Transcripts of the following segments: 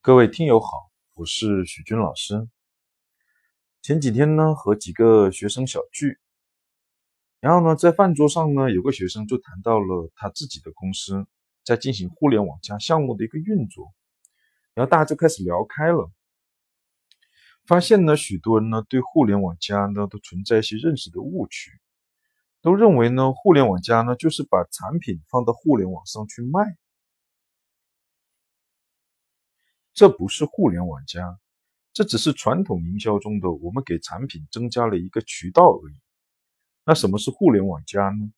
各位听友好，我是许军老师。前几天呢，和几个学生小聚，然后呢，在饭桌上呢，有个学生就谈到了他自己的公司在进行互联网加项目的一个运作，然后大家就开始聊开了，发现呢，许多人呢对互联网加呢都存在一些认识的误区，都认为呢，互联网加呢就是把产品放到互联网上去卖。这不是互联网加，这只是传统营销中的我们给产品增加了一个渠道而已。那什么是互联网加呢？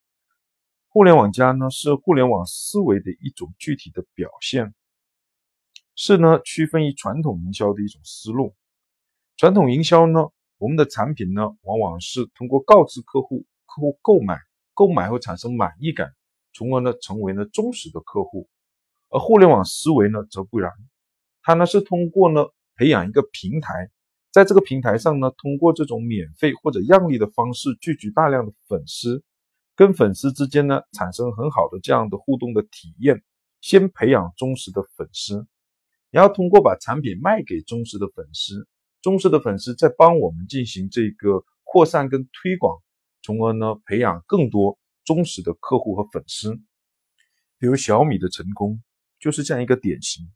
互联网加呢是互联网思维的一种具体的表现，是呢区分于传统营销的一种思路。传统营销呢，我们的产品呢往往是通过告知客户，客户购买，购买后产生满意感，从而呢成为了忠实的客户。而互联网思维呢则不然。它呢是通过呢培养一个平台，在这个平台上呢，通过这种免费或者让利的方式聚集大量的粉丝，跟粉丝之间呢产生很好的这样的互动的体验，先培养忠实的粉丝，然后通过把产品卖给忠实的粉丝，忠实的粉丝再帮我们进行这个扩散跟推广，从而呢培养更多忠实的客户和粉丝。比如小米的成功就是这样一个典型。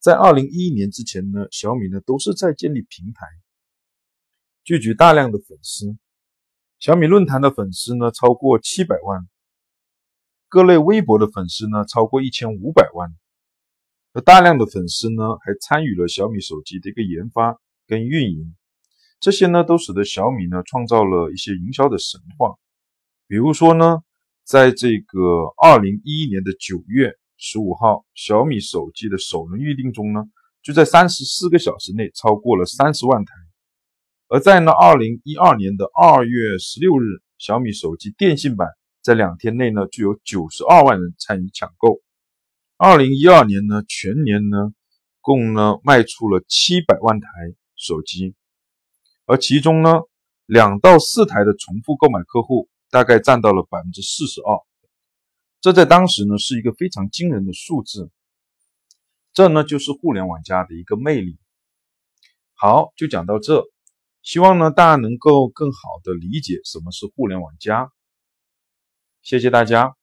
在二零一一年之前呢，小米呢都是在建立平台，聚集大量的粉丝。小米论坛的粉丝呢超过七百万，各类微博的粉丝呢超过一千五百万。而大量的粉丝呢还参与了小米手机的一个研发跟运营，这些呢都使得小米呢创造了一些营销的神话。比如说呢，在这个二零一一年的九月。十五号，小米手机的首轮预订中呢，就在三十四个小时内超过了三十万台。而在呢，二零一二年的二月十六日，小米手机电信版在两天内呢，就有九十二万人参与抢购。二零一二年呢，全年呢，共呢卖出了七百万台手机，而其中呢，两到四台的重复购买客户大概占到了百分之四十二。这在当时呢是一个非常惊人的数字，这呢就是互联网加的一个魅力。好，就讲到这，希望呢大家能够更好的理解什么是互联网加。谢谢大家。